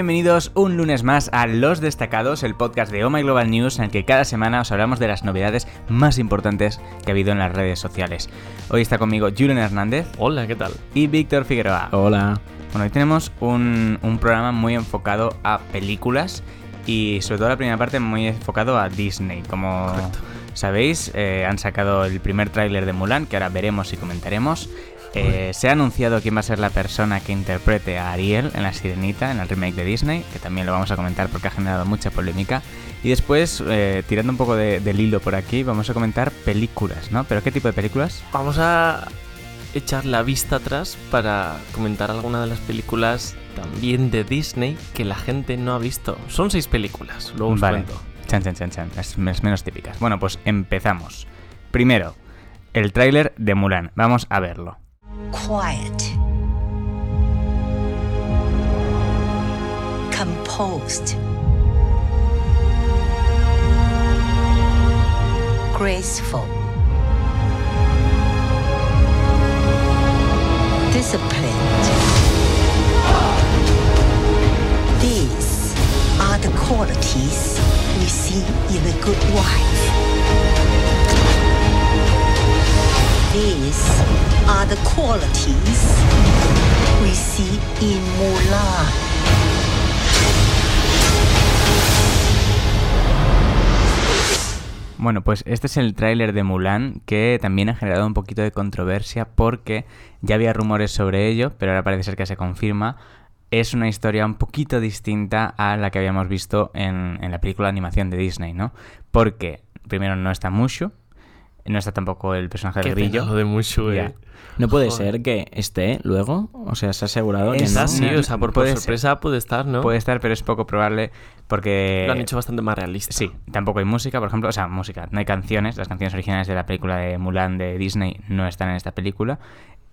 bienvenidos un lunes más a Los Destacados, el podcast de Oh My Global News en el que cada semana os hablamos de las novedades más importantes que ha habido en las redes sociales. Hoy está conmigo Julian Hernández. Hola, ¿qué tal? Y Víctor Figueroa. Hola. Bueno, hoy tenemos un, un programa muy enfocado a películas y sobre todo la primera parte muy enfocado a Disney. Como sabéis, eh, han sacado el primer tráiler de Mulan que ahora veremos y comentaremos. Eh, se ha anunciado quién va a ser la persona que interprete a Ariel en La Sirenita, en el remake de Disney, que también lo vamos a comentar porque ha generado mucha polémica. Y después, eh, tirando un poco de- del hilo por aquí, vamos a comentar películas, ¿no? ¿Pero qué tipo de películas? Vamos a echar la vista atrás para comentar alguna de las películas también de Disney que la gente no ha visto. Son seis películas, luego os Vale. cuento. Chan, chan, chan, chan. Es menos típicas. Bueno, pues empezamos. Primero, el tráiler de Mulan. Vamos a verlo. Quiet, composed, graceful, disciplined. These are the qualities we see in a good wife. These are the qualities we see in Mulan. Bueno, pues este es el tráiler de Mulan que también ha generado un poquito de controversia porque ya había rumores sobre ello, pero ahora parece ser que se confirma. Es una historia un poquito distinta a la que habíamos visto en, en la película de animación de Disney, ¿no? Porque primero no está Mushu, no está tampoco el personaje del Qué grillo. de Mushu, eh. No puede Joder. ser que esté luego. O sea, se ha asegurado que Está no. sí, o sea, por, por Puede ser. sorpresa puede estar, ¿no? Puede estar, pero es poco probable porque... Lo han hecho bastante más realista. Sí, tampoco hay música, por ejemplo, o sea, música, no hay canciones, las canciones originales de la película de Mulan de Disney no están en esta película.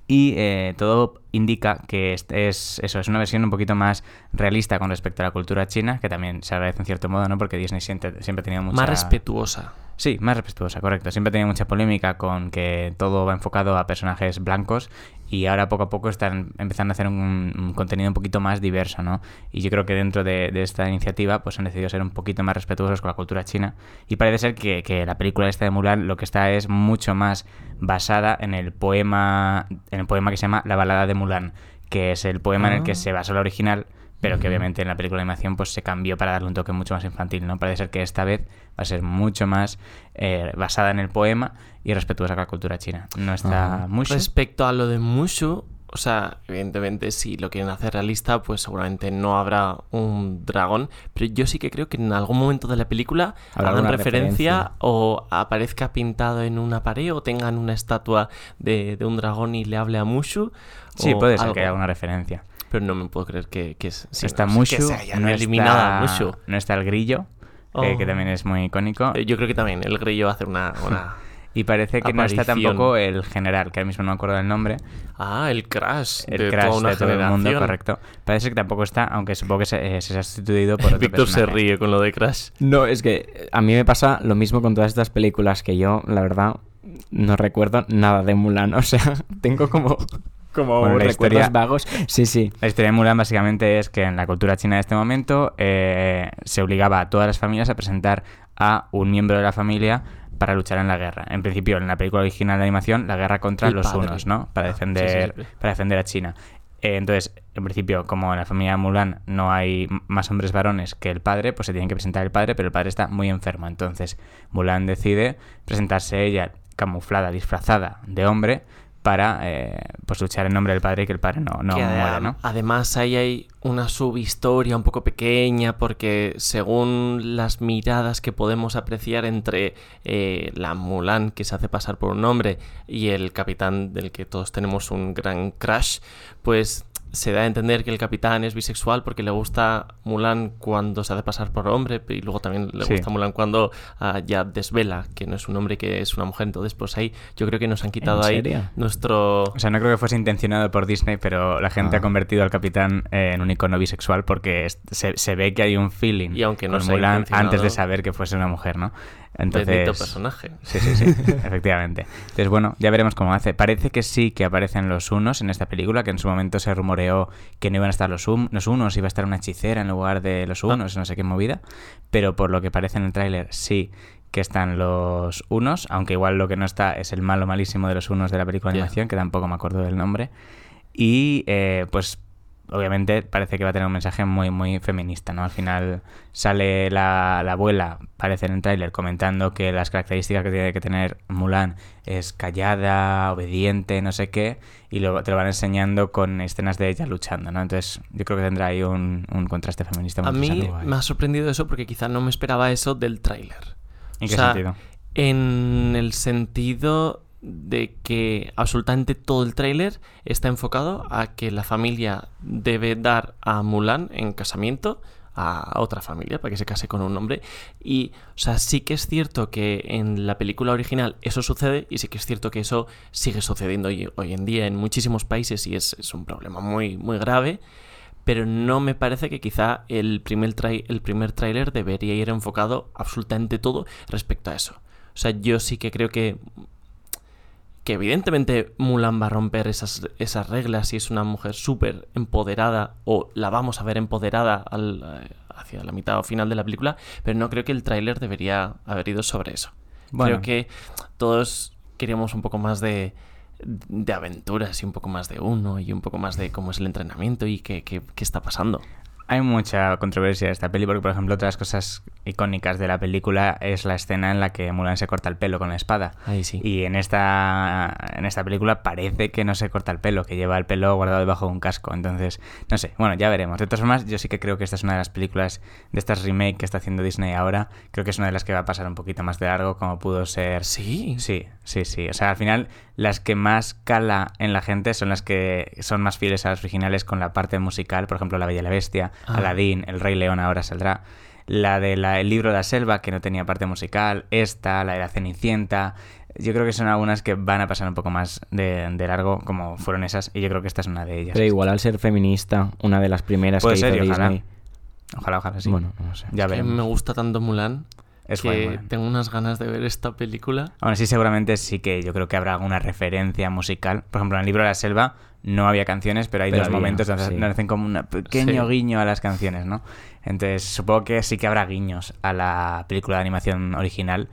Y eh, todo indica que es, es- eso, es una versión un poquito más realista con respecto a la cultura china, que también se agradece en cierto modo, ¿no? Porque Disney siempre, siempre ha tenido mucha... Más respetuosa. Sí, más respetuosa, correcto. Siempre ha tenido mucha polémica con que todo va enfocado a personajes blancos y ahora poco a poco están empezando a hacer un, un contenido un poquito más diverso, ¿no? Y yo creo que dentro de, de esta iniciativa pues han decidido ser un poquito más respetuosos con la cultura china y parece ser que, que la película esta de Mulan lo que está es mucho más basada en el poema, en el poema que se llama La balada de Mulan, que es el poema en el que Ah. se basó la original pero que obviamente en la película de animación pues se cambió para darle un toque mucho más infantil, ¿no? Parece ser que esta vez va a ser mucho más eh, basada en el poema y respetuosa con la cultura china. No está mucho. Respecto a lo de Mushu, o sea, evidentemente si lo quieren hacer realista, pues seguramente no habrá un dragón, pero yo sí que creo que en algún momento de la película Habrá hagan referencia, referencia. o aparezca pintado en una pared o tengan una estatua de, de un dragón y le hable a Mushu. Sí, puede ser algo. que haya alguna referencia. Pero no me puedo creer que, que es- está no, Mushu, que se hayan no, eliminado a está, Mushu. no está el grillo, que, Oh. que también es muy icónico. Eh, Yo creo que también el grillo va a hacer una... una... Y parece que no está tampoco el general, que ahora mismo no me acuerdo del nombre. Ah, el crash El de crash toda una de todo el mundo, correcto. Parece que tampoco está, aunque supongo que se, eh, se ha sustituido por otro Víctor se ríe con lo de crash. No, es que a mí me pasa lo mismo con todas estas películas que yo, la verdad, no recuerdo nada de Mulan. O sea, tengo como, como Bueno, recuerdos historia- vagos. Sí, sí. La historia de Mulan básicamente es que en la cultura china de este momento eh, se obligaba a todas las familias a presentar a un miembro de la familia para luchar en la guerra. En principio, en la película original de animación, la guerra contra El los padre. unos, ¿no? Para Ah, defender, sí, sí, sí. para defender a China. Eh, entonces, en principio, como en la familia Mulan no hay más hombres varones que el padre, pues se tienen que presentar el padre, pero el padre está muy enfermo. Entonces, Mulan decide presentarse ella camuflada, disfrazada de hombre, para eh, pues luchar en nombre del padre y que el padre no, no muera, ¿no? Además ahí hay una subhistoria un poco pequeña porque según las miradas que podemos apreciar entre eh, la Mulan que se hace pasar por un hombre y el capitán del que todos tenemos un gran crush, pues se da a entender que el capitán es bisexual porque le gusta Mulan cuando se hace pasar por hombre y luego también le Sí. gusta Mulan cuando ah, ya desvela que no es un hombre que es una mujer. Entonces pues ahí yo creo que nos han quitado ahí nuestro... O sea, no creo que fuese intencionado por Disney, pero la gente Ah. ha convertido al capitán eh, en un icono bisexual porque se, se ve que hay un feeling Y aunque no con Mulan antes de saber que fuese una mujer, ¿no? Entonces, Bendito personaje. Sí, sí, sí, efectivamente. Entonces, bueno, ya veremos cómo hace. Parece que sí que aparecen los unos en esta película, que en su momento se rumoreó que no iban a estar los, um- los unos, iba a estar una hechicera en lugar de los unos, no sé qué movida. Pero por lo que parece en el tráiler, sí que están los unos, aunque igual lo que no está es el malo malísimo de los unos de la película de Ya. animación, que tampoco me acuerdo del nombre. Y eh, pues obviamente parece que va a tener un mensaje muy, muy feminista, ¿no? Al final sale la, la abuela, parece en el tráiler, comentando que las características que tiene que tener Mulan es callada, obediente, no sé qué, y luego te lo van enseñando con escenas de ella luchando, ¿no? Entonces yo creo que tendrá ahí un, un contraste feminista muy A mí me ha sorprendido eso porque quizá no me esperaba eso del tráiler. ¿En o qué sea, sentido? En el sentido de que absolutamente todo el tráiler está enfocado a que la familia debe dar a Mulan en casamiento a otra familia para que se case con un hombre y o sea sí que es cierto que en la película original eso sucede y sí que es cierto que eso sigue sucediendo hoy, hoy en día en muchísimos países y es, es un problema muy muy grave pero no me parece que quizá el primer, el primer tráiler debería ir enfocado absolutamente todo respecto a eso. O sea, yo sí que creo que que evidentemente Mulan va a romper esas, esas reglas y es una mujer súper empoderada o la vamos a ver empoderada al- eh, hacia la mitad o final de la película, pero no creo que el tráiler debería haber ido sobre eso. Bueno. Creo que todos queríamos un poco más de, de aventuras y un poco más de uno y un poco más de cómo es el entrenamiento y qué, qué- qué está pasando. Hay mucha controversia de esta peli porque, por ejemplo, otras cosas icónicas de la película es la escena en la que Mulan se corta el pelo con la espada. Ahí sí. Y en esta, en esta película parece que no se corta el pelo, que lleva el pelo guardado debajo de un casco. Entonces, no sé, bueno, ya veremos. De todas formas, yo sí que creo que esta es una de las películas de estas remake que está haciendo Disney ahora. Creo que es una de las que va a pasar un poquito más de largo, como pudo ser. Sí. Sí, sí, sí. O sea, al final, las que más cala en la gente son las que son más fieles a las originales con la parte musical. Por ejemplo, La Bella y la Bestia, Ah. Aladdin, El Rey León ahora saldrá. La del el libro de la selva, que no tenía parte musical. Esta, la de la Cenicienta. Yo creo que son algunas que van a pasar un poco más de, de largo, como fueron esas. Y yo creo que esta es una de ellas. Pero igual al ser feminista, una de las primeras que ser, hizo y ojalá. Disney. Ojalá, ojalá sí. Bueno, no sé. ya que veremos. me gusta tanto Mulan Es que tengo unas ganas de ver esta película. Aún así, seguramente sí que yo creo que habrá alguna referencia musical. Por ejemplo, en el libro de la selva no había canciones, pero hay Pero dos había, momentos donde sí. hacen como un pequeño Sí. guiño a las canciones, ¿no? Entonces, supongo que sí que habrá guiños a la película de animación original,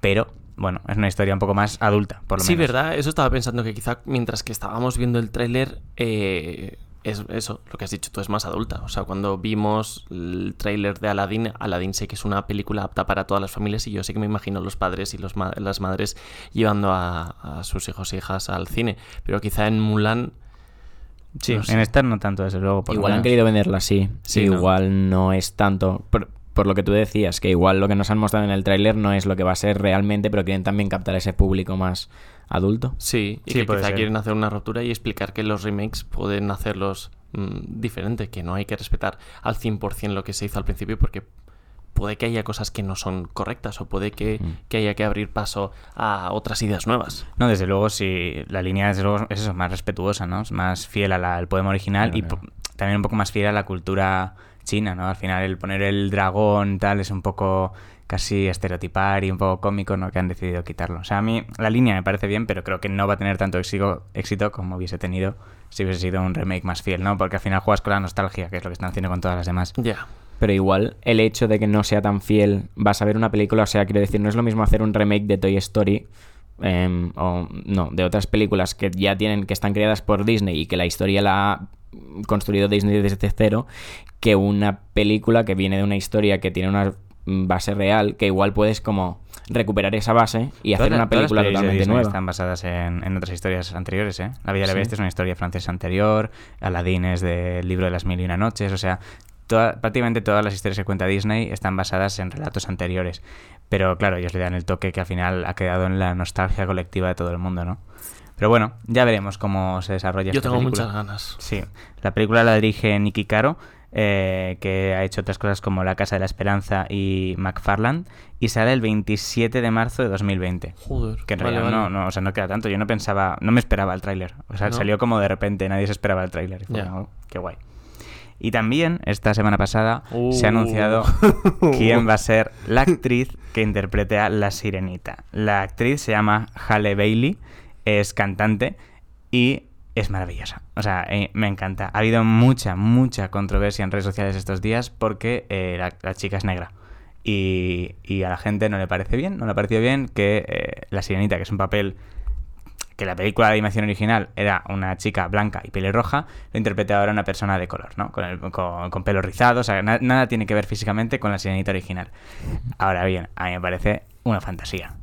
pero bueno, es una historia un poco más adulta, por lo Sí, menos. ¿verdad? Eso estaba pensando que quizá mientras que estábamos viendo el tráiler, eh, es eso, lo que has dicho tú, es más adulta. O sea, cuando vimos el tráiler de Aladdin, Aladdin sé que es una película apta para todas las familias y yo sé que me imagino los padres y los ma- las madres llevando a, a sus hijos e hijas al cine. Pero quizá en Mulan... Sí, no sé. en esta no tanto, desde luego. Igual han querido venderla así. Sí, ¿no? igual ¿no? es tanto. Por lo que tú decías, que igual lo que nos han mostrado en el tráiler no es lo que va a ser realmente, pero quieren también captar ese público más adulto. Sí, y Sí, que quizá ser. quieren hacer una ruptura y explicar que los remakes pueden hacerlos mm, diferente, que no hay que respetar al 100% lo que se hizo al principio porque puede que haya cosas que no son correctas o puede que, Mm. que haya que abrir paso a otras ideas nuevas. No, desde luego, sí, la línea desde luego es eso, más respetuosa, ¿no? Es más fiel a la- al poema original Claro, y también un poco más fiel a la cultura china, ¿no? Al final el poner el dragón tal es un poco casi estereotipar y un poco cómico, ¿no? Que han decidido quitarlo. O sea, a mí la línea me parece bien, pero creo que no va a tener tanto éxito, éxito como hubiese tenido si hubiese sido un remake más fiel, ¿no? Porque al final juegas con la nostalgia, que es lo que están haciendo con todas las demás. Ya. Pero igual el hecho de que no sea tan fiel, vas a ver una película, o sea, quiero decir, no es lo mismo hacer un remake de Toy Story em, o no, de otras películas que ya tienen, que están creadas por Disney y que la historia la construido Disney desde cero, que una película que viene de una historia que tiene una base real, que igual puedes como recuperar esa base y hacer Todas una película de totalmente nueva. Están basadas en, en otras historias anteriores, ¿eh? La Bella y la Sí. Bestia es una historia francesa anterior, Aladdin es del libro de las mil y una noches, o sea, toda- prácticamente todas las historias que cuenta Disney están basadas en relatos anteriores. Pero claro, ellos le dan el toque que al final ha quedado en la nostalgia colectiva de todo el mundo, ¿no? Pero bueno, ya veremos cómo se desarrolla Yo esta tengo película. muchas ganas. Sí, la película la dirige Nicky Caro, eh, que ha hecho otras cosas como La Casa de la Esperanza y McFarland, y sale el 27 de marzo de 2020. Joder. Que en vale, realidad vale. no, no, o sea, no queda tanto. Yo no pensaba, no me esperaba el tráiler. O sea, ¿No? salió como de repente, nadie se esperaba el tráiler. Y fue Ya. como, "Oh, qué guay. Y también, esta semana pasada, se ha Uh. anunciado quién va a ser la actriz que interprete a La Sirenita. La actriz se llama Halle Bailey, es cantante y es maravillosa. O sea, eh, me encanta. Ha habido mucha, mucha controversia en redes sociales estos días porque eh, la, chica es negra. Y, y a la gente no le parece bien, no le ha parecido bien que eh, La Sirenita, que es un papel que la película de animación original era una chica blanca y pelirroja, lo interpreta ahora una persona de color, ¿no? Con, el- con, con pelo rizado, o sea, na- nada tiene que ver físicamente con la sirenita original. Ahora bien, a mí me parece una fantasía.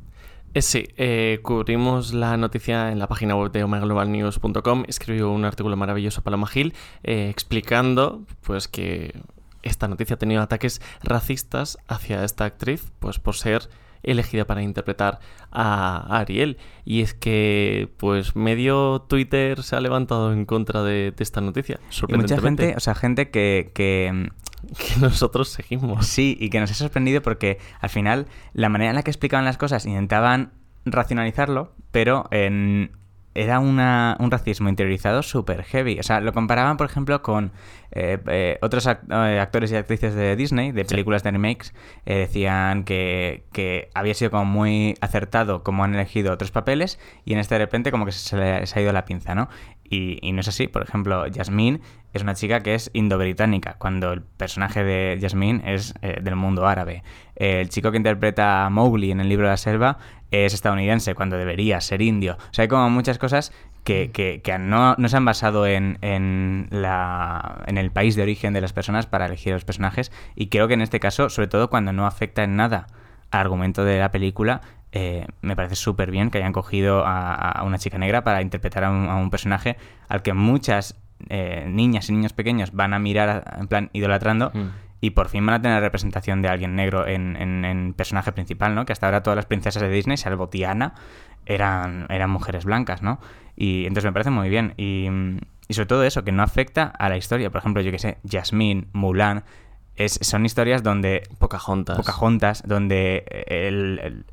Eh, sí, eh, cubrimos la noticia en la página web de omegalobalnews.com. Escribió un artículo maravilloso Paloma Gil eh, explicando pues que esta noticia ha tenido ataques racistas hacia esta actriz, pues por ser elegida para interpretar a Ariel. Y es que, pues, medio Twitter se ha levantado en contra de, de esta noticia. Y mucha gente, o sea, gente que, que, que nosotros seguimos. Sí, y que nos ha sorprendido porque al final la manera en la que explicaban las cosas intentaban racionalizarlo, pero en- era una- un racismo interiorizado súper heavy. O sea, lo comparaban, por ejemplo, con eh, eh, otros eh, actores y actrices de Disney, de películas de remakes, eh, decían que, que había sido como muy acertado cómo han elegido otros papeles y en este de repente como que se, le- se ha ido la pinza, ¿no? Y, y no es así. Por ejemplo, Jasmine es una chica que es indo-británica, cuando el personaje de Jasmine es eh, del mundo árabe. Eh, el chico que interpreta a Mowgli en el libro de la selva es estadounidense, cuando debería ser indio. O sea, hay como muchas cosas que, que- que no, no se han basado en, en, la, en el país de origen de las personas para elegir a los personajes. Y creo que en este caso, sobre todo cuando no afecta en nada al argumento de la película, eh, me parece súper bien que hayan cogido a, a una chica negra para interpretar a un, a un personaje al que muchas eh, niñas y niños pequeños van a mirar en plan idolatrando Mm. y por fin van a tener representación de alguien negro en, en- en personaje principal, ¿no? Que hasta ahora todas las princesas de Disney, salvo Tiana, eran, eran mujeres blancas, ¿no? Y entonces me parece muy bien. Y, y sobre todo eso, que no afecta a la historia. Por ejemplo, yo que sé, Jasmine, Mulan, es, son historias donde Pocahontas. Pocahontas, donde el, el-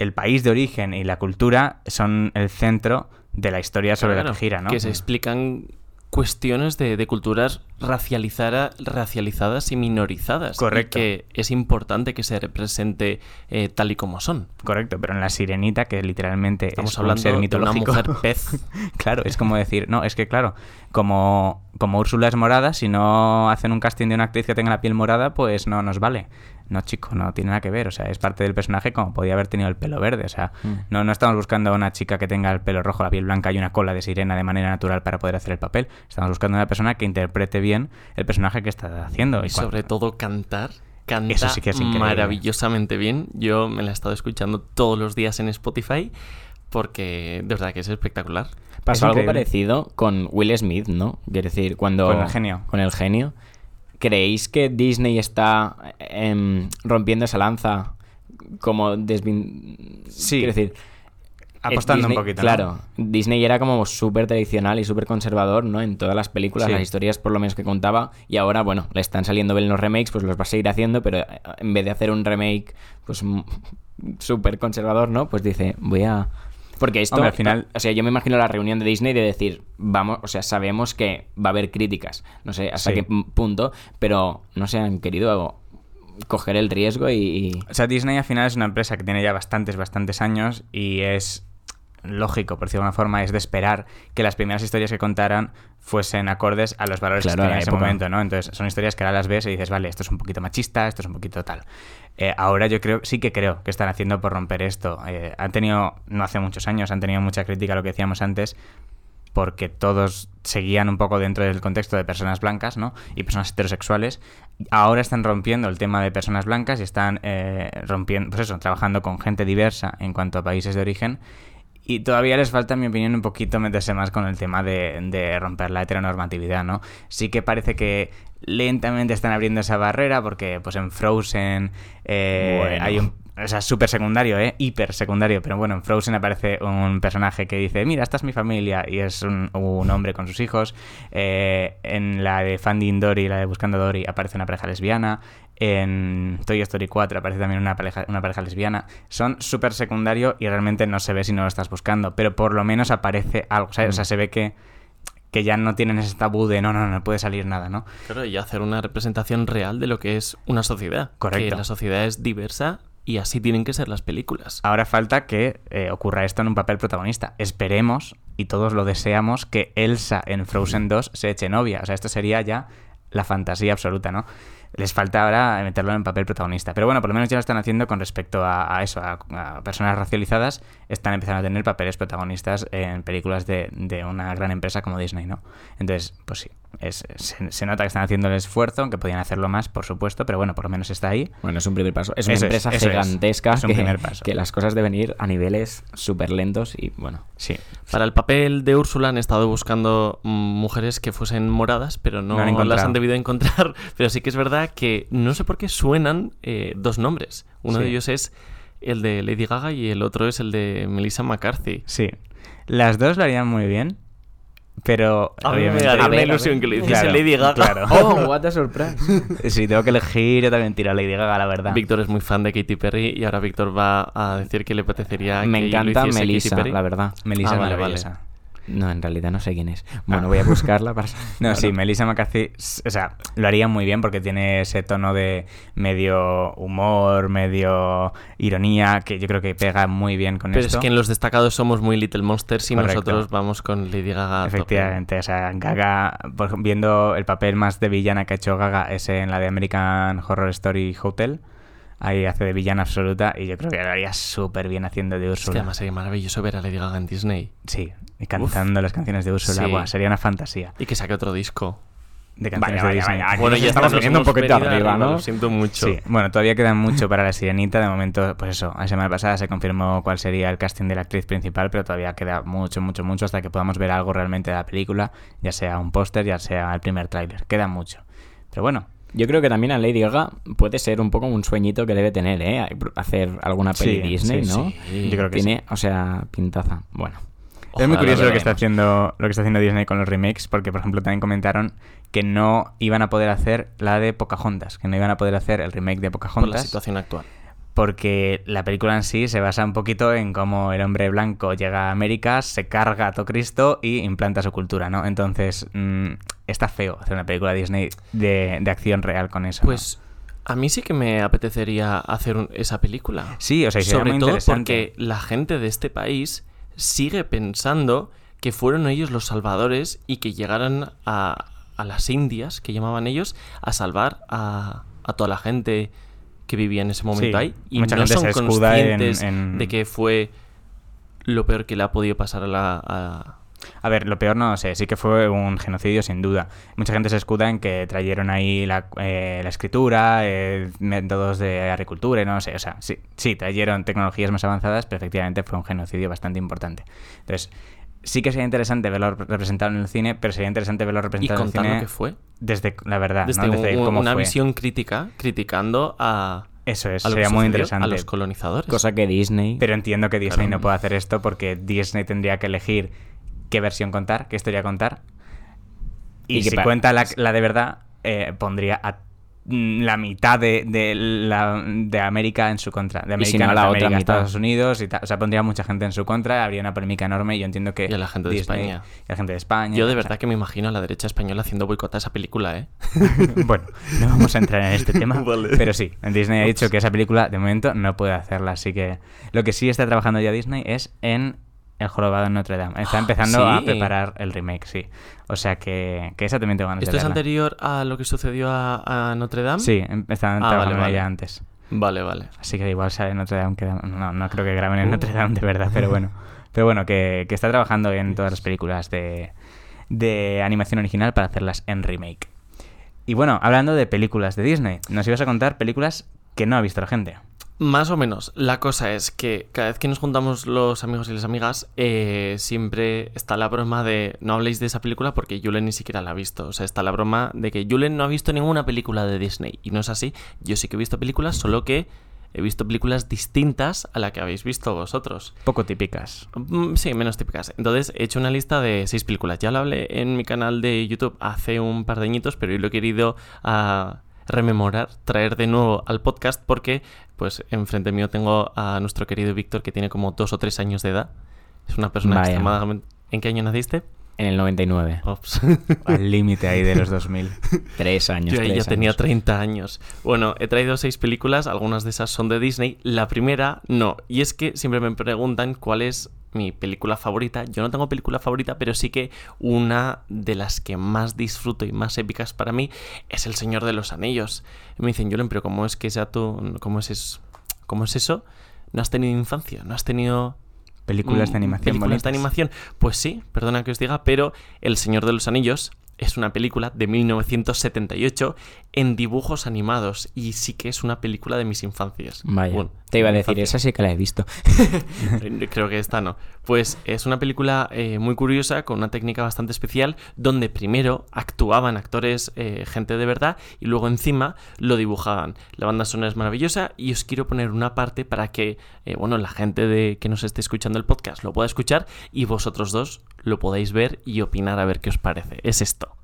el país de origen y la cultura son el centro de la historia sobre la que gira, ¿no? Que se explican cuestiones de, de culturas racializara- racializadas y minorizadas. Correcto. Y que es importante que se represente eh, tal y como son. Correcto, pero en la sirenita, que literalmente Estamos es un hablando ser de una mitológico. mujer pez. claro, es como decir, no, es que claro, como, como Úrsula es morada, si no hacen un casting de una actriz que tenga la piel morada, pues no nos vale. No, chico, no tiene nada que ver. O sea, es parte del personaje como podía haber tenido el pelo verde. O sea, Mm. no, no estamos buscando a una chica que tenga el pelo rojo, la piel blanca y una cola de sirena de manera natural para poder hacer el papel. Estamos buscando una persona que interprete bien el personaje que está haciendo. Y sobre todo cantar. Canta Eso sí que es maravillosamente bien. Yo me la he estado escuchando todos los días en Spotify porque de verdad que es espectacular. Pasó Es algo parecido con Will Smith, ¿no? Quiero decir, cuando... Con el genio. Con el genio. ¿Creéis que Disney está em, rompiendo esa lanza como desvin... Sí. Quiero decir... Apostando eh, Disney- un poquito. ¿no? Claro, Disney era como súper tradicional y súper conservador, ¿no? En todas las películas, Sí. las historias por lo menos que contaba. Y ahora, bueno, le están saliendo bien los remakes, pues los va a seguir haciendo, pero eh, en vez de hacer un remake, pues súper conservador, ¿no? Pues dice, voy a... Porque esto, Hombre, al final- o sea, yo me imagino la reunión de Disney de decir, vamos, o sea, sabemos que va a haber críticas, no sé hasta Sí. qué punto, pero no se han querido coger el riesgo y... y- O sea, Disney al final es una empresa que tiene ya bastantes, bastantes años y es lógico, por decirlo de alguna forma, es de esperar que las primeras historias que contaran fuesen acordes a los valores Claro, que a tenía la en ese momento, ¿no? Entonces, son historias que ahora las ves y dices, vale, esto es un poquito machista, esto es un poquito tal. Eh, ahora yo creo, sí que creo que están haciendo por romper esto. Eh, han tenido, no hace muchos años, han tenido mucha crítica a lo que decíamos antes, porque todos seguían un poco dentro del contexto de personas blancas, ¿no? Y personas heterosexuales. Ahora están rompiendo el tema de personas blancas y están eh, rompiendo, pues eso, trabajando con gente diversa en cuanto a países de origen. Y todavía les falta, en mi opinión, un poquito meterse más con el tema de, de romper la heteronormatividad, ¿no? Sí que parece que lentamente están abriendo esa barrera porque, pues, en Frozen eh, Bueno. hay un... O sea, súper secundario, ¿eh? Hiper secundario. Pero bueno, en Frozen aparece un personaje que dice, mira, esta es mi familia. Y es un, un hombre con sus hijos. Eh, en la de Finding Dory, la de Buscando Dory, aparece una pareja lesbiana. En Toy Story 4 aparece también una pareja, una pareja lesbiana. Son súper secundario y realmente no se ve si no lo estás buscando. Pero por lo menos aparece algo. O sea, se ve que, que ya no tienen ese tabú de no, no, no puede salir nada, ¿no? Claro, y hacer una representación real de lo que es una sociedad. Correcto. Que la sociedad es diversa y así tienen que ser las películas. Ahora falta que eh, ocurra esto en un papel protagonista. Esperemos, y todos lo deseamos, que Elsa en Frozen 2 se eche novia. O sea, esto sería ya la fantasía absoluta, ¿no? Les falta ahora meterlo en papel protagonista. Pero bueno, por lo menos ya lo están haciendo con respecto a, a eso, a, a personas racializadas. Están empezando a tener papeles protagonistas en películas de, de una gran empresa como Disney, ¿no? Entonces, pues sí, es- se, se nota que están haciendo el esfuerzo, aunque podían hacerlo más, por supuesto, pero bueno, por lo menos está ahí. Bueno, es un primer paso. Es una Eso empresa es. gigantesca Es un que, primer paso. que las cosas deben ir a niveles súper lentos y bueno. Sí. Para el papel de Úrsula han estado buscando mm, mujeres que fuesen moradas, pero no, las han debido encontrar. Pero sí que es verdad que no sé por qué suenan eh, dos nombres. Uno Sí. de ellos es el de Lady Gaga y el otro es el de Melissa McCarthy. Sí. Las dos lo harían muy bien, pero A mí me obviamente- daría a ilusión que le hiciese Claro, Lady Gaga. claro. ¡Oh, what a surprise! Si tengo que elegir, yo también tiro a Lady Gaga, la verdad. Víctor es muy fan de Katy Perry y ahora Víctor va a decir que le apetecería Me que lo encanta Katy Melissa, Perry. la verdad. Melissa Ah, es vale, maravillosa. No, en realidad no sé quién es. Bueno, Ah. voy a buscarla para... No, sí, Melissa McCarthy, o sea, lo haría muy bien porque tiene ese tono de medio humor, medio ironía, que yo creo que pega muy bien con Pero esto. es que en los destacados somos muy Little Monsters y Correcto. nosotros vamos con Lady Gaga. Efectivamente, o sea, Gaga, por ejemplo, viendo el papel más de villana que ha hecho Gaga es en la de American Horror Story Hotel. Ahí hace de villana absoluta y yo creo que lo haría súper bien haciendo de Es que Úrsula. además sería maravilloso ver a Lady Gaga en Disney. Sí, y cantando las canciones de Úrsula. Sí. Buah, sería una fantasía Y que saque otro disco. de canciones Vaya, de Disney. vaya, Bueno, ya estamos viniendo un poquito arriba, ¿no? Lo siento mucho. Sí, bueno, todavía queda mucho para la sirenita. De momento, pues eso, la semana pasada se confirmó cuál sería el casting de la actriz principal, pero todavía queda mucho, mucho, mucho hasta que podamos ver algo realmente de la película, ya sea un póster, ya sea el primer tráiler. Queda mucho. Pero bueno, Yo creo que también a Lady Gaga puede ser un poco un sueñito que debe tener, ¿eh? Hacer alguna peli Sí, Disney, sí, ¿no? sí. Yo creo que Tiene, o sea, pintaza. Bueno. es muy curioso lo lo que está haciendo lo que está haciendo Disney con los remakes, porque por ejemplo también comentaron que no iban a poder hacer la de Pocahontas, que no iban a poder hacer el remake de Por la Pocahontas. situación actual. Porque la película en sí se basa un poquito en cómo el hombre blanco llega a América, se carga a todo Cristo y implanta su cultura, ¿no? Entonces, mm, está feo hacer una película Disney de, de acción real con eso. ¿no? Pues a mí sí que me apetecería hacer un- esa película. sí, o sea, Sobre muy todo porque la gente de este país sigue pensando que fueron ellos los salvadores y que llegaran a, a las Indias, que llamaban ellos, a salvar a, a toda la gente que vivía en ese momento Sí, ahí. Y mucha no gente son se escuda en- conscientes en- de que fue lo peor que le ha podido pasar a la... a- A ver, lo peor no sé, sí que fue un genocidio sin duda. Mucha gente se escuda en que trajeron ahí la, eh, la escritura, eh, métodos de agricultura y no sé, o sea, sí, sí, trajeron tecnologías más avanzadas, pero efectivamente fue un genocidio bastante importante. Entonces, sí que sería interesante verlo representado en el cine, pero sería interesante verlo y representado en el contar cine lo que fue. desde la verdad, Desde, ¿no? Desde un- cómo una fue. visión crítica, criticando a, Eso es, a sería muy interesante. a los colonizadores. Cosa que Disney... Pero entiendo que Disney Claro. no puede hacer esto porque Disney tendría que elegir qué versión contar, qué historia contar. Y, si cuenta la, la de verdad, eh, pondría a la mitad de, de, la, de América en su contra. De si América, no, la otra mitad. Estados Unidos y tal. O sea, pondría mucha gente en su contra, habría una polémica enorme y yo entiendo que... Y a la gente de España. y a la gente de España. Yo de o sea, verdad que me imagino a la derecha española haciendo boicot a esa película, ¿eh? bueno, no vamos a entrar en este tema. Vale. Pero sí, Disney ha dicho que esa película de momento no puede hacerla. Así que lo que sí está trabajando ya Disney es en El Jorobado en Notre Dame. Está empezando a preparar el remake, sí. O sea que, que esa también tengo ganas ¿Esto de es anterior a lo que sucedió a, a Notre Dame? Sí, em- estaban Ah, trabajando vale, vale. ya antes. Vale, vale. Así que igual sale Notre Dame. que- no, no creo que graben en Uh. Notre Dame de verdad, pero bueno. Pero bueno, que, que está trabajando en todas las películas de, de animación original para hacerlas en remake. Y bueno, hablando de películas de Disney, nos ibas a contar películas que no ha visto la gente. Más o menos. La cosa es que cada vez que nos juntamos los amigos y las amigas, eh, siempre está la broma de no habléis de esa película porque Julen ni siquiera la ha visto. O sea, está la broma de que Julen no ha visto ninguna película de Disney. Y no es así. Yo sí que he visto películas, solo que he visto películas distintas a la que habéis visto vosotros. Poco típicas. Mm, Sí, menos típicas. Entonces he hecho una lista de seis películas. Ya lo hablé en mi canal de YouTube hace un par de añitos, pero hoy lo he querido ah, rememorar, traer de nuevo al podcast porque, pues, enfrente mío tengo a nuestro querido Víctor que tiene como dos o tres años de edad. Es una persona Vaya. extremadamente... ¿En qué año naciste? En el 99. Ops. Al límite ahí de los 2000. Tres años. Yo ahí ya tenía años. 30 años. Bueno, he traído seis películas, algunas de esas son de Disney. La primera, no. Y es que siempre me preguntan cuál es mi película favorita. Yo no tengo película favorita, pero sí que una de las que más disfruto y más épicas para mí es El Señor de los Anillos. Y me dicen, Julen, pero ¿cómo es que sea tú? ¿Cómo es, es- ¿Cómo es eso? ¿No has tenido infancia? ¿No has tenido Películas de Mm, animación películas bonitas. de animación. Pues sí, perdona que os diga, pero El Señor de los Anillos es una película de 1978 en dibujos animados y sí que es una película de mis infancias. Vaya. Bueno, Te iba a decir, infancia. esa sí que la he visto. Creo que esta no. Pues es una película eh, muy curiosa, con una técnica bastante especial, donde primero actuaban actores, eh, gente de verdad, y luego encima lo dibujaban. La banda sonora es maravillosa y os quiero poner una parte para que, eh, bueno, la gente de, que nos esté escuchando el podcast lo pueda escuchar y vosotros dos lo podáis ver y opinar a ver qué os parece. Es esto.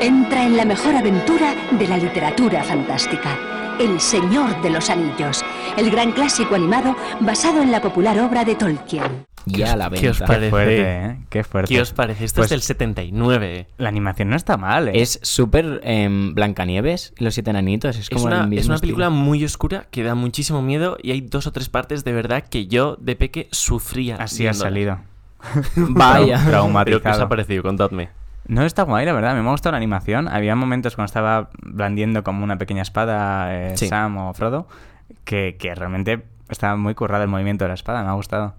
Entra en la mejor aventura de la literatura fantástica. El Señor de los Anillos, el gran clásico animado basado en la popular obra de Tolkien. Ya a la qué os venta. parece? Qué fuerte, ¿eh? Qué fuerte. ¿Qué os parece? Esto Pues es del 79. La animación no está mal, ¿eh? Es súper em, Blancanieves los siete enanitos. Es Es como una, el mismo es una estilo. película muy oscura que da muchísimo miedo y hay dos o tres partes de verdad que yo de peque sufría. Así ha salido. Vaya. ¿Pero qué os ha parecido? Contadme. No está guay, la verdad. Me ha gustado la animación. Había momentos cuando estaba blandiendo como una pequeña espada eh, Sí. Sam o Frodo que, que realmente estaba muy currado el movimiento de la espada. Me ha gustado.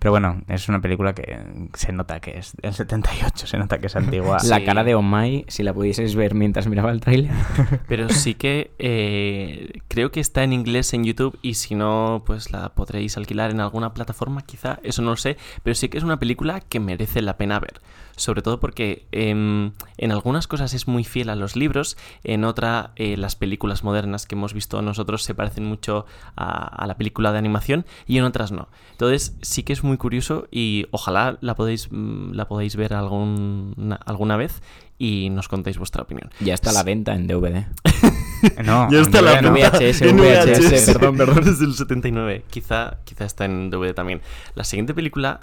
Pero bueno, es una película que se nota que es del 78, se nota que es antigua. La cara de Omai, si la pudieseis ver mientras miraba el tráiler. Pero sí que eh, creo que está en inglés en YouTube y si no, pues la podréis alquilar en alguna plataforma, quizá, eso no lo sé. Pero sí que es una película que merece la pena ver. Sobre todo porque em, en algunas cosas es muy fiel a los libros, en otra eh, las películas modernas que hemos visto nosotros se parecen mucho a, a la película de animación y en otras no. Entonces sí que es muy curioso y ojalá la podéis, mm, la podáis ver algún- alguna vez y nos contéis vuestra opinión. Ya está a la venta en DVD. No, Ya está en la no. VHS, en VHS, perdón, perdón. Desde el 79. Quizá, quizá está en DVD también. La siguiente película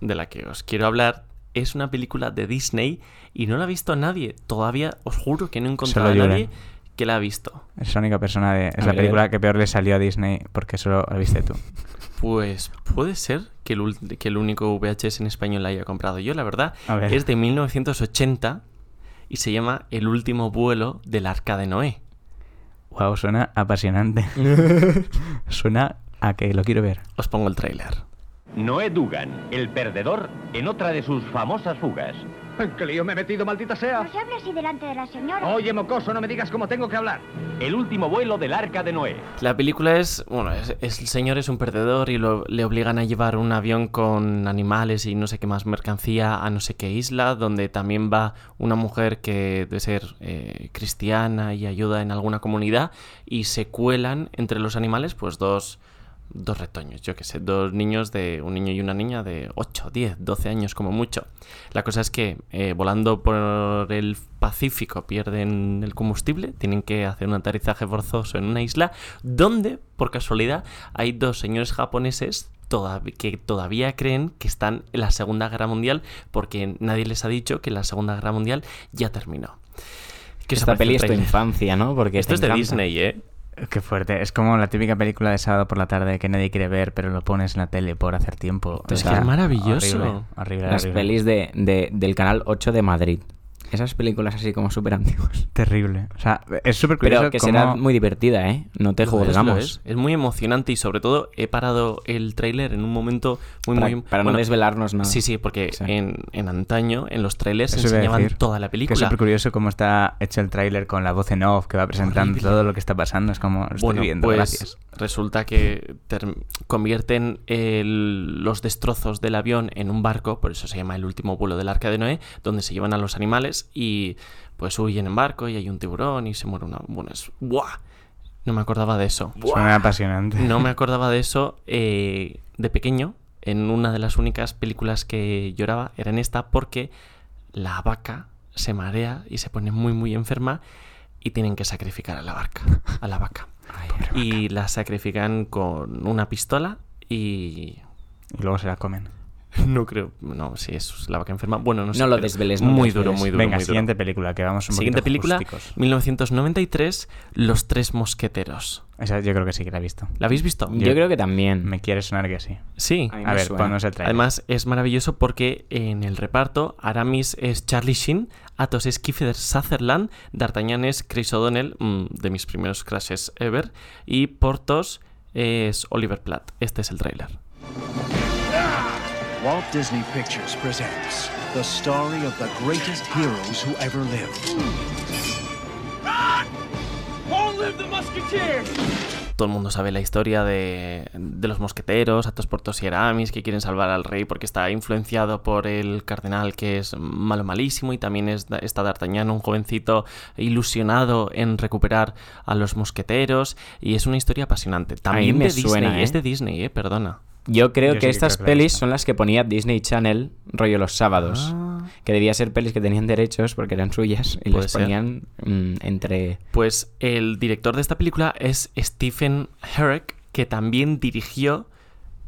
de la que os quiero hablar es una película de Disney y no la ha visto nadie. Todavía os juro que no he encontrado a nadie que la ha visto. Es la única persona de... Es A la ver. película que peor le salió a Disney porque solo la viste tú. Pues puede ser que el, ul- que el único VHS en español la haya comprado yo, la verdad. A ver. Es de 1980 y se llama El último vuelo del arca de Noé. Wow, suena apasionante. suena a que lo quiero ver. Os pongo el tráiler. Noé Dugan, el perdedor, en otra de sus famosas fugas. ¿En qué lío me he metido, maldita sea? No se hable así delante de la señora. Oye, mocoso, no me digas cómo tengo que hablar. El último vuelo del arca de Noé. La película es, bueno, es, es- el señor es un perdedor y lo- le obligan a llevar un avión con animales y no sé qué más mercancía a no sé qué isla, donde también va una mujer que debe ser eh, cristiana y ayuda en alguna comunidad y se cuelan entre los animales pues dos, dos retoños, yo qué sé, dos niños de un niño y una niña de 8, 10, 12 años como mucho. La cosa es que eh, volando por el Pacífico pierden el combustible, tienen que hacer un aterrizaje forzoso en una isla donde, por casualidad, hay dos señores japoneses que todavía creen que están en la Segunda Guerra Mundial porque nadie les ha dicho que la Segunda Guerra Mundial ya terminó. ¿Qué os Esta peli el es tu infancia, ¿no? Porque Esto es de encanta. Disney, ¿eh? Qué fuerte. Es como la típica película de sábado por la tarde que nadie quiere ver, pero lo pones en la tele por hacer tiempo. Es O que sea, es maravilloso. Horrible, horrible, Las horrible. pelis de, de- del canal 8 de Madrid. Esas películas así como súper antiguas. Terrible. O sea, es súper curioso Pero que cómo- será muy divertida, ¿eh? No te juzgamos. es. Es muy emocionante y sobre todo he parado el tráiler en un momento muy Para, muy para bueno, no desvelarnos nada. Sí, sí, porque Sí. En, en antaño, en los trailers, a enseñaban decir, toda la Que es película. súper curioso cómo está hecho el tráiler con la voz en off que va presentando Horrible. todo lo que está pasando. Es como, lo estoy bueno, viendo, pues gracias. resulta que convierten el- los destrozos del avión en un barco, por eso se llama el último vuelo del arca de Noé, donde se llevan a los animales y pues huyen en barco y hay un tiburón y se muere una... Bueno, es... ¡Buah! No me acordaba de eso. Suena apasionante. No me acordaba de eso eh, de pequeño. En una de las únicas películas que lloraba era en esta porque la vaca se marea y se pone muy muy enferma y tienen que sacrificar a la vaca, a la vaca. Y la sacrifican con una pistola y Y luego se la comen. No creo. No, sí, es la vaca enferma. Bueno, no sé. No lo desveles, no Muy duro, muy duro. Venga, muy duro. siguiente película, que vamos un Siguiente película, justicos. 1993, Los Tres Mosqueteros. Esa yo creo que sí que la he visto. ¿La habéis visto? Yo, creo que también. Me quiere sonar que sí. Sí. A ver, ponnos el trailer. Además, es maravilloso porque en el reparto Aramis es Charlie Sheen, Athos es Kiefer Sutherland, D'Artagnan es Chris O'Donnell, mm, de mis primeros crashes ever, y Portos es Oliver Platt. Este es el tráiler. Walt Disney Pictures presents the story of the greatest heroes who ever lived. Todo el mundo sabe la historia de, de los mosqueteros, Athos, Portos y Aramis, que quieren salvar al rey porque está influenciado por el cardenal que es malo malísimo y también es, está D'Artagnan, un jovencito ilusionado en recuperar a los mosqueteros y es una historia apasionante. También me de Disney, suena, ¿eh? es de Disney, eh, perdona. Yo creo Yo que estas que pelis son las que ponía Disney Channel, rollo los sábados. Ah. Que debía ser pelis que tenían derechos porque eran suyas y las ponían mm, entre. Pues el director de esta película es Stephen Herrick, que también dirigió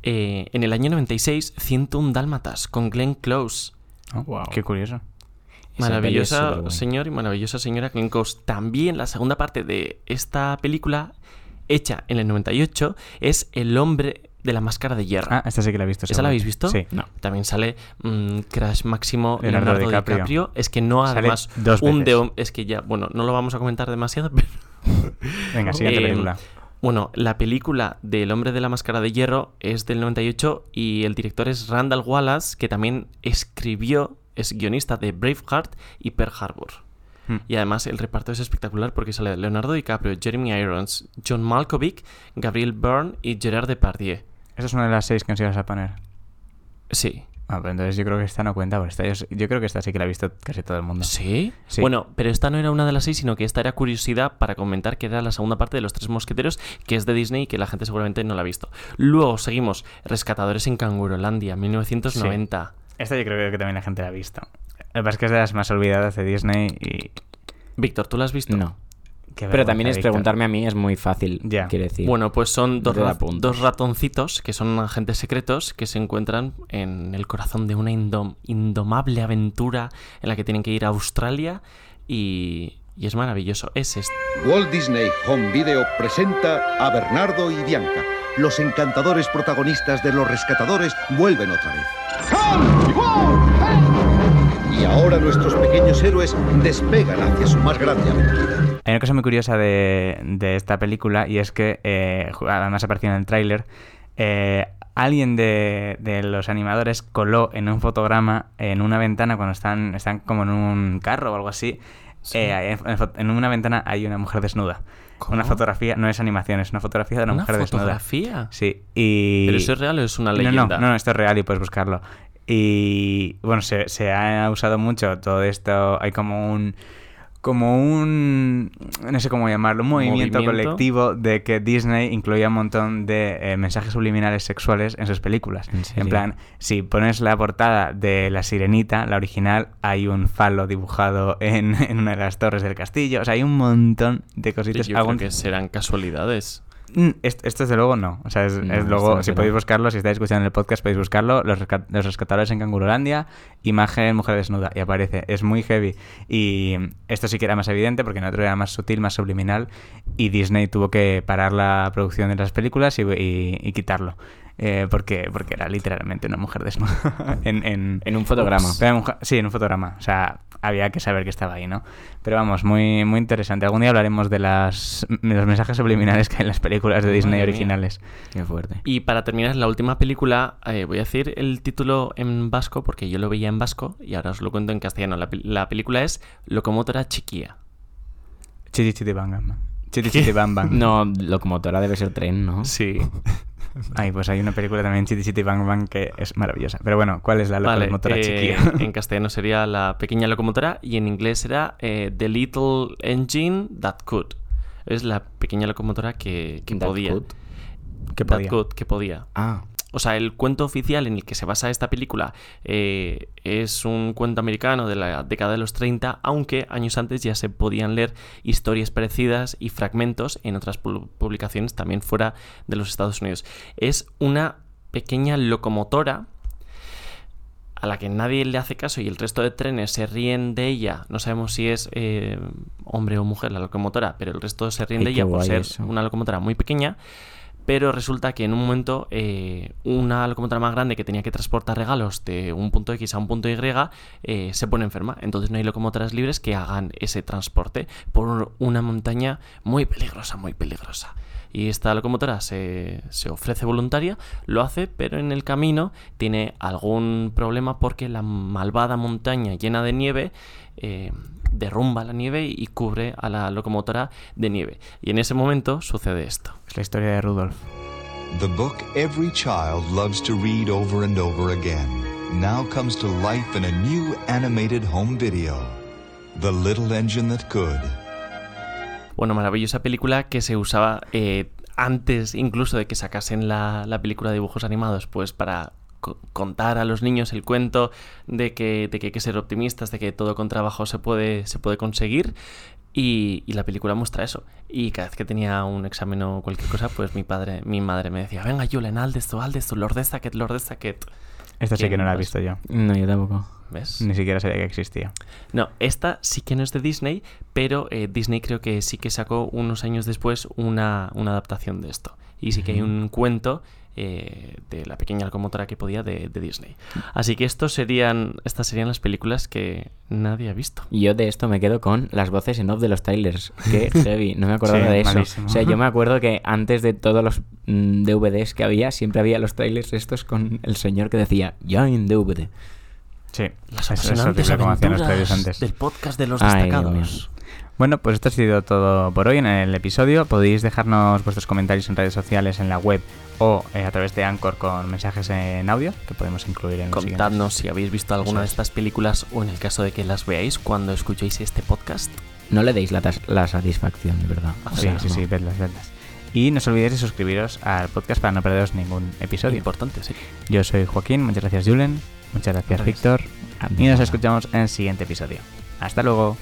eh, en el año 96 101 Dálmatas con Glenn Close. Oh, Wow. Qué curioso. Maravillosa señor y maravillosa señora Glenn Close. También la segunda parte de esta película, hecha en el 98, es El hombre de la máscara de hierro. Ah, esta sí que la he visto. ¿Esa seguro. la habéis visto? Sí. No. También sale mm, Crash Máximo Leonardo Leonardo, DiCaprio. DiCaprio. Es que no, Sale además, dos un de Es que ya, bueno, no lo vamos a comentar demasiado, pero Venga, siguiente Eh, película. Bueno, la película del hombre de la máscara de hierro es del 98 y el director es Randall Wallace, que también escribió, es guionista de Braveheart y Pearl Harbor. Hmm. Y además el reparto es espectacular porque sale Leonardo DiCaprio, Jeremy Irons, John Malkovich, Gabriel Byrne y Gerard Depardieu. Esa es una de las seis que nos ibas a poner. Sí. Ah, pero entonces yo creo que esta no cuenta, porque esta yo, yo creo que esta sí que la ha visto casi todo el mundo. ¿Sí? Sí. Bueno, pero esta no era una de las seis, sino que esta era curiosidad para comentar que era la segunda parte de Los Tres Mosqueteros, que es de Disney y que la gente seguramente no la ha visto. Luego seguimos, Rescatadores en Cangurolandia, 1990. Esta yo creo que también la gente la ha visto. Lo que pasa es que es de las más olvidadas de Disney y... Víctor, ¿tú la has visto? No. Qué Pero también es preguntarme a mí, es muy fácil. Ya. Quiero decir. Bueno, pues son dos, ra- ratoncitos que son agentes secretos que se encuentran en el corazón de una indom- indomable aventura en la que tienen que ir a Australia y, y es maravilloso. Es este. Walt Disney Home Video presenta a Bernardo y Bianca. Los encantadores protagonistas de Los Rescatadores vuelven otra vez. Y ahora nuestros pequeños héroes despegan hacia su más grande aventura. Hay una cosa muy curiosa de, de esta película y es que, eh, además apareció en el tráiler, eh, alguien de, de los animadores coló en un fotograma en una ventana cuando están, están como en un carro o algo así. eh, en, una ventana hay una mujer desnuda. ¿Cómo? Una fotografía, no es animación, es una fotografía de una, ¿Una mujer desnuda. fotografía? Sí, y... ¿Pero eso es real o es una No, leyenda? No, no, esto es real y puedes buscarlo. Y bueno, se, se ha usado mucho todo esto. Hay como un. Como un. No sé cómo llamarlo. Un movimiento, ¿Movimiento? colectivo de que Disney incluía un montón de eh, mensajes subliminales sexuales en sus películas. ¿En plan, si pones la portada de La Sirenita, la original, hay un falo dibujado en, en una de las torres del castillo. O sea, hay un montón de cositas. Yo creo que serán casualidades. Mm, Esto, desde luego no. O sea, es, No, es esto luego, si podéis buscarlo, si estáis escuchando el podcast, podéis buscarlo. Los, resca- los rescatadores en Cangurolandia, imagen mujer desnuda. Y aparece. Es muy heavy. Y esto sí que era más evidente porque en otro era más sutil, más subliminal. Y Disney tuvo que parar la producción de las películas y, y- y quitarlo. Eh, porque, porque era literalmente una mujer desnuda. en, en, En un fotograma. Sí, en un fotograma. O sea, había que saber que estaba ahí, ¿no? Pero vamos, muy, muy interesante. Algún día hablaremos de, las, de los mensajes subliminales que hay en las películas de Disney Madre mía. originales. Qué fuerte. Y para terminar, la última película, eh, voy a decir el título en vasco porque yo lo veía en vasco y ahora os lo cuento en castellano. La, pel- la película es Locomotora Chiquilla. Chiti chiti bang bang. Chiti chiti bang bang. No, locomotora debe ser tren, ¿no? Sí. Ay, pues hay una película también, Chiti chiti bang bang, que es maravillosa. Pero bueno, ¿cuál es la Vale, locomotora eh, chiquilla? en castellano sería La Pequeña Locomotora y en inglés será eh, The Little Engine That Could. Es la pequeña locomotora que, que podía. could. Que That podía. could, que podía. Ah, O sea, el cuento oficial en el que se basa esta película eh, es un cuento americano de la década de los 30, aunque años antes ya se podían leer historias parecidas y fragmentos en otras pu- publicaciones también fuera de los Estados Unidos. Es una pequeña locomotora a la que nadie le hace caso y el resto de trenes se ríen de ella. No sabemos si es eh, hombre o mujer la locomotora, pero el resto se ríen Ay, de ella por ser eso. una locomotora muy pequeña. Pero resulta que en un momento eh, una locomotora más grande que tenía que transportar regalos de un punto X a un punto Y eh, se pone enferma. Entonces no hay locomotoras libres que hagan ese transporte por una montaña muy peligrosa, muy peligrosa. Y esta locomotora se, se ofrece voluntaria, lo hace, pero en el camino tiene algún problema porque la malvada montaña llena de nieve eh, derrumba la nieve y cubre a la locomotora de nieve. Y en ese momento sucede esto. Es la historia de Rudolf. The book every child loves to read over and over again now comes to life in a new animated home video. The Little Engine That Could. Bueno, maravillosa película que se usaba eh, antes incluso de que sacasen la, la película de dibujos animados, pues para co- contar a los niños el cuento de que, de que hay que ser optimistas, de que todo con trabajo se puede, se puede conseguir. Y, y la película muestra eso. Y cada vez que tenía un examen o cualquier cosa, pues mi padre, mi madre me decía, venga Julen, haz de esto, haz de esto, Lord Sacket, Lord Sacket. Esta sí ¿Quién que no la he más? visto yo. No, yo tampoco. ¿Ves? Ni siquiera sabía que existía. No, esta sí que no es de Disney, pero eh, Disney creo que sí que sacó unos años después una, una adaptación de esto. Y sí que hay un cuento eh, de la pequeña locomotora que podía de, de Disney. Así que estos serían, estas serían las películas que nadie ha visto. Y Yo de esto me quedo con las voces en off de los trailers. Qué heavy, no me acordaba Sí, de eso. malísimo. O sea, yo me acuerdo que antes de todos los mm, DVDs que había, siempre había los trailers estos con el señor que decía, ya en DVD. Sí, Las es, es apasionantes hacían los aventuras antes. del podcast de los Ay, Dios destacados. Bueno, pues esto ha sido todo por hoy en el episodio. Podéis dejarnos vuestros comentarios en redes sociales, en la web o eh, a través de Anchor con mensajes en audio que podemos incluir en los Contadnos si habéis visto alguna de Eso es. estas películas o en el caso de que las veáis cuando escuchéis este podcast. No le deis la, satisfacción, de verdad. O Sí, sí, no. sí, vedlas, vedlas. Y no os olvidéis de suscribiros al podcast para no perderos ningún episodio. Importante, sí. Yo soy Joaquín, muchas gracias Julen, muchas gracias. Víctor y nos escuchamos en el siguiente episodio. Hasta luego.